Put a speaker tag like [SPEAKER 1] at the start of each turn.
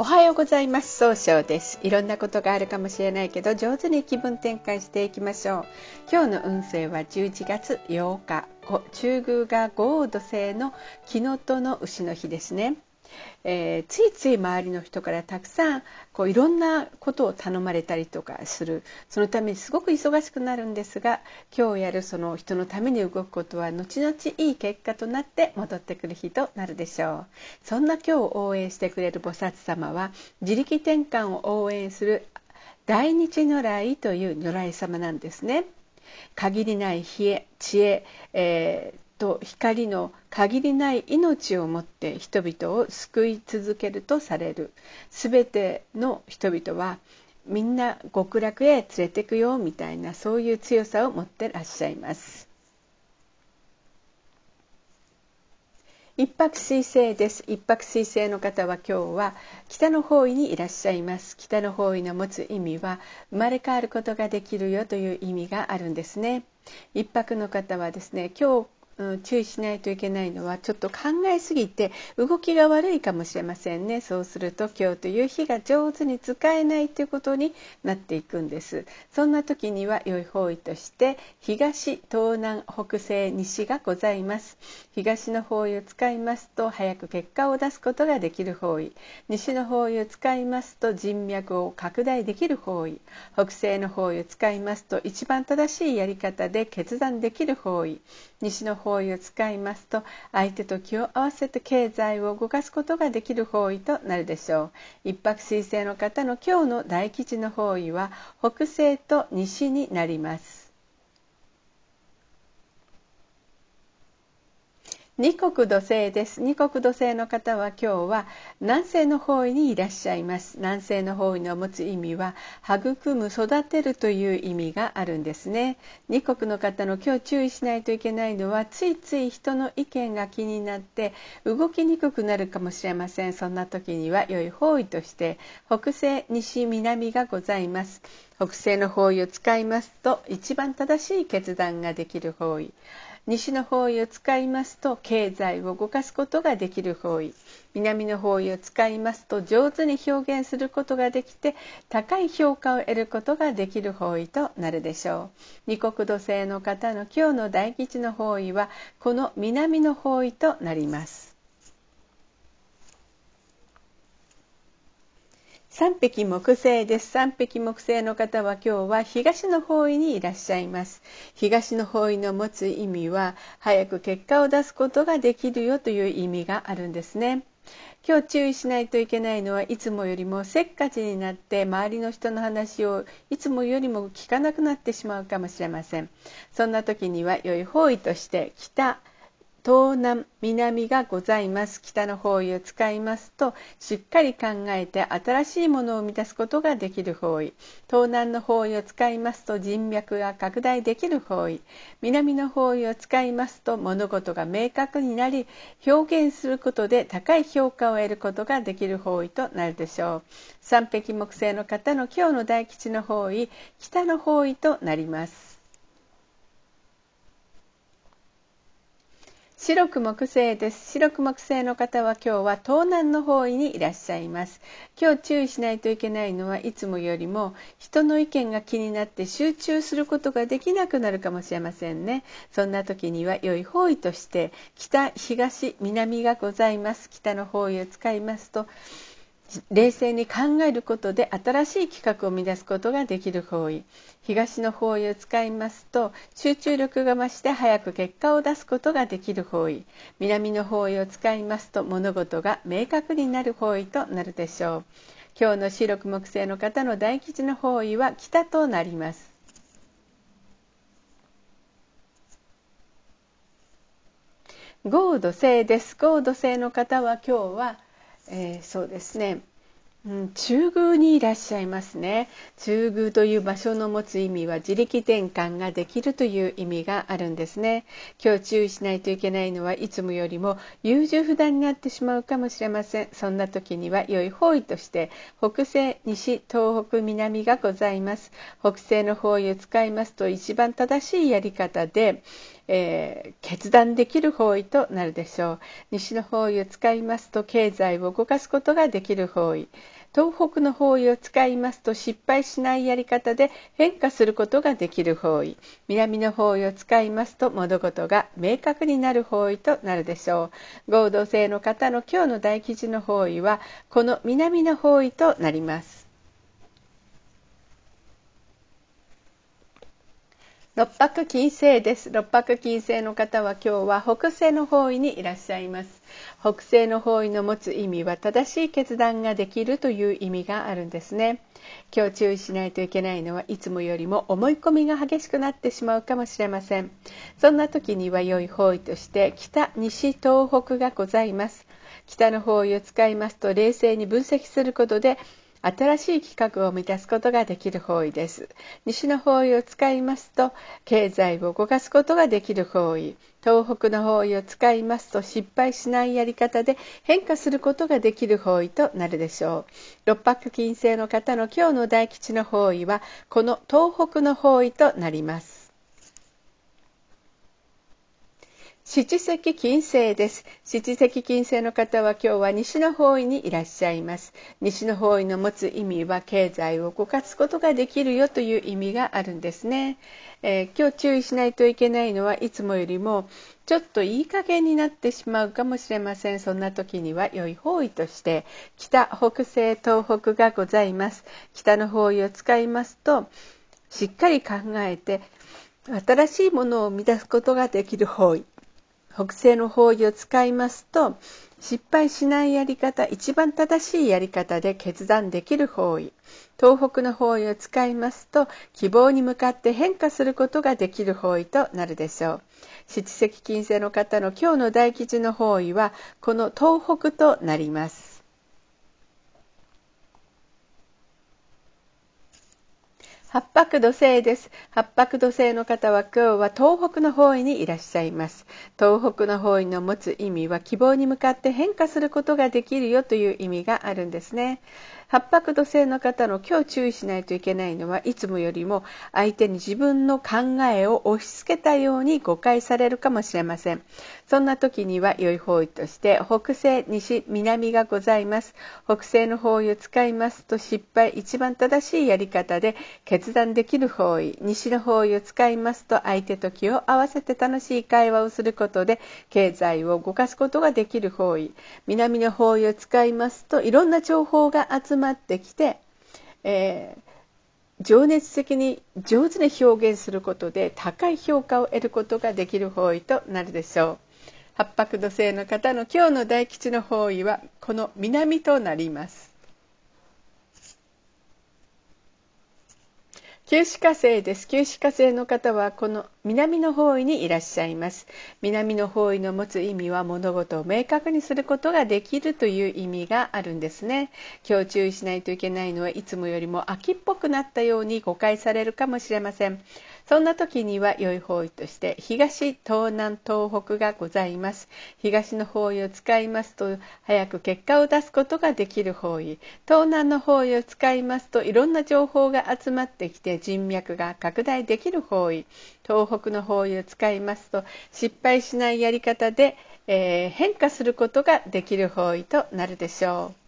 [SPEAKER 1] おはようございます。総称です。いろんなことがあるかもしれないけど上手に気分転換していきましょう。今日の運勢は11月8日中宮が豪土星の木のとの牛の日ですね。えー、ついつい周りの人からたくさんこういろんなことを頼まれたりとかする。そのためにすごく忙しくなるんですが今日やるその人のために動くことは後々いい結果となって戻ってくる日となるでしょう。そんな今日を応援してくれる菩薩様は自力転換を応援する大日如来という如来様なんですね。限りない知恵、えーと光の限りない命をもって人々を救い続けるとされる。全ての人々はみんな極楽へ連れてくよみたいなそういう強さを持ってらっしゃいます。一泊水星です。一泊水星の方は今日は北の方位にいらっしゃいます。北の方位の持つ意味は生まれ変わることができるよという意味があるんですね。一泊の方はですね今日うん、注意しないといけないのはちょっと考えすぎて動きが悪いかもしれませんね。そうすると今日という日が上手に使えないということになっていくんです。そんな時には良い方位として東東南北西西がございます。東の方位を使いますと早く結果を出すことができる方位。西の方位を使いますと人脈を拡大できる方位。北西の方位を使いますと一番正しいやり方で決断できる方位。西の方方位を使いますと相手と気を合わせて経済を動かすことができる方位となるでしょう。一泊水星の方の今日の大吉の方位は北西と西になります。二国土星です。二国土星の方は今日は南西の方位にいらっしゃいます。南西の方位の持つ意味は育む育てるという意味があるんですね。二国の方の今日注意しないといけないのはついつい人の意見が気になって動きにくくなるかもしれません。そんな時には良い方位として北西西南がございます。北西の方位を使いますと一番正しい決断ができる方位。西の方位を使いますと経済を動かすことができる方位。南の方位を使いますと上手に表現することができて高い評価を得ることができる方位となるでしょう。二国土星の方の今日の大吉の方位はこの南の方位となります。三匹木星です。三匹木星の方は今日は東の方位にいらっしゃいます。東の方位の持つ意味は早く結果を出すことができるよという意味があるんですね。今日注意しないといけないのはいつもよりもせっかちになって周りの人の話をいつもよりも聞かなくなってしまうかもしれません。そんな時には良い方位として北東南南がございます北の方位を使いますとしっかり考えて新しいものを生み出すことができる方位東南の方位を使いますと人脈が拡大できる方位南の方位を使いますと物事が明確になり表現することで高い評価を得ることができる方位となるでしょう三匹木星の方の今日の大吉の方位北の方位となります白く木星です。白く木星の方は今日は東南の方位にいらっしゃいます。今日注意しないといけないのはいつもよりも人の意見が気になって集中することができなくなるかもしれませんね。そんな時には良い方位として北東南がございます。北の方位を使いますと冷静に考えることで新しい企画を生み出すことができる方位。東の方位を使いますと集中力が増して早く結果を出すことができる方位。南の方位を使いますと物事が明確になる方位となるでしょう。今日の白く木星の方の大吉の方位は北となります。豪土星です。豪土星の方は今日はえー、そうですね、うん、中宮にいらっしゃいますね。中宮という場所の持つ意味は自力転換ができるという意味があるんですね。今日注意しないといけないのはいつもよりも優柔不断になってしまうかもしれません。そんな時には良い方位として北西西東北南がございます。北西の方位を使いますと一番正しいやり方でえー、決断できる方位となるでしょう。西の方位を使いますと経済を動かすことができる方位。東北の方位を使いますと失敗しないやり方で変化することができる方位。南の方位を使いますと物事が明確になる方位となるでしょう。合同性の方の今日の大吉の方位はこの南の方位となります。六白金星です。六白金星の方は今日は北西の方位にいらっしゃいます。北西の方位の持つ意味は正しい決断ができるという意味があるんですね。今日注意しないといけないのはいつもよりも思い込みが激しくなってしまうかもしれません。そんな時には良い方位として北西東北がございます。北の方位を使いますと冷静に分析することで新しい企画を満たすことができる方位です。西の方位を使いますと経済を動かすことができる方位。東北の方位を使いますと失敗しないやり方で変化することができる方位となるでしょう。六白金星の方の今日の大吉の方位はこの東北の方位となります。七石金星です。七石金星の方は今日は西の方位にいらっしゃいます。西の方位の持つ意味は経済を動かすことができるよという意味があるんですね。えー、今日注意しないといけないのはいつもよりもちょっといい加減になってしまうかもしれません。そんな時には良い方位として北、北西、東北がございます。北の方位を使いますとしっかり考えて新しいものを生み出すことができる方位。北西の方位を使いますと失敗しないやり方一番正しいやり方で決断できる方位東北の方位を使いますと希望に向かって変化することができる方位となるでしょう。七石金星の方の今日の大吉の方位はこの東北となります。八白土星です。八白土星の方は今日は東北の方位にいらっしゃいます。東北の方位の持つ意味は希望に向かって変化することができるよという意味があるんですね。八白土星の方の今日注意しないといけないのはいつもよりも相手に自分の考えを押し付けたように誤解されるかもしれません。そんな時には良い方位として北西西南がございます。北西の方位を使いますと失敗一番正しいやり方で決断できる方位西の方位を使いますと相手と気を合わせて楽しい会話をすることで経済を動かすことができる方位南の方位を使いますといろんな情報が集ままってきて、えー、情熱的に上手に表現することで高い評価を得ることができる方位となるでしょう。八白土星の方の今日の大吉の方位はこの南となります。九死火星です。九死火星の方はこの南の方位にいらっしゃいます。南の方位の持つ意味は物事を明確にすることができるという意味があるんですね。今日注意しないといけないのはいつもよりも秋っぽくなったように誤解されるかもしれません。そんな時には良い方位として東東南東北がございます。東の方位を使いますと早く結果を出すことができる方位。東南の方位を使いますといろんな情報が集まってきて人脈が拡大できる方位。東北の方位を使いますと失敗しないやり方で、えー、変化することができる方位となるでしょう。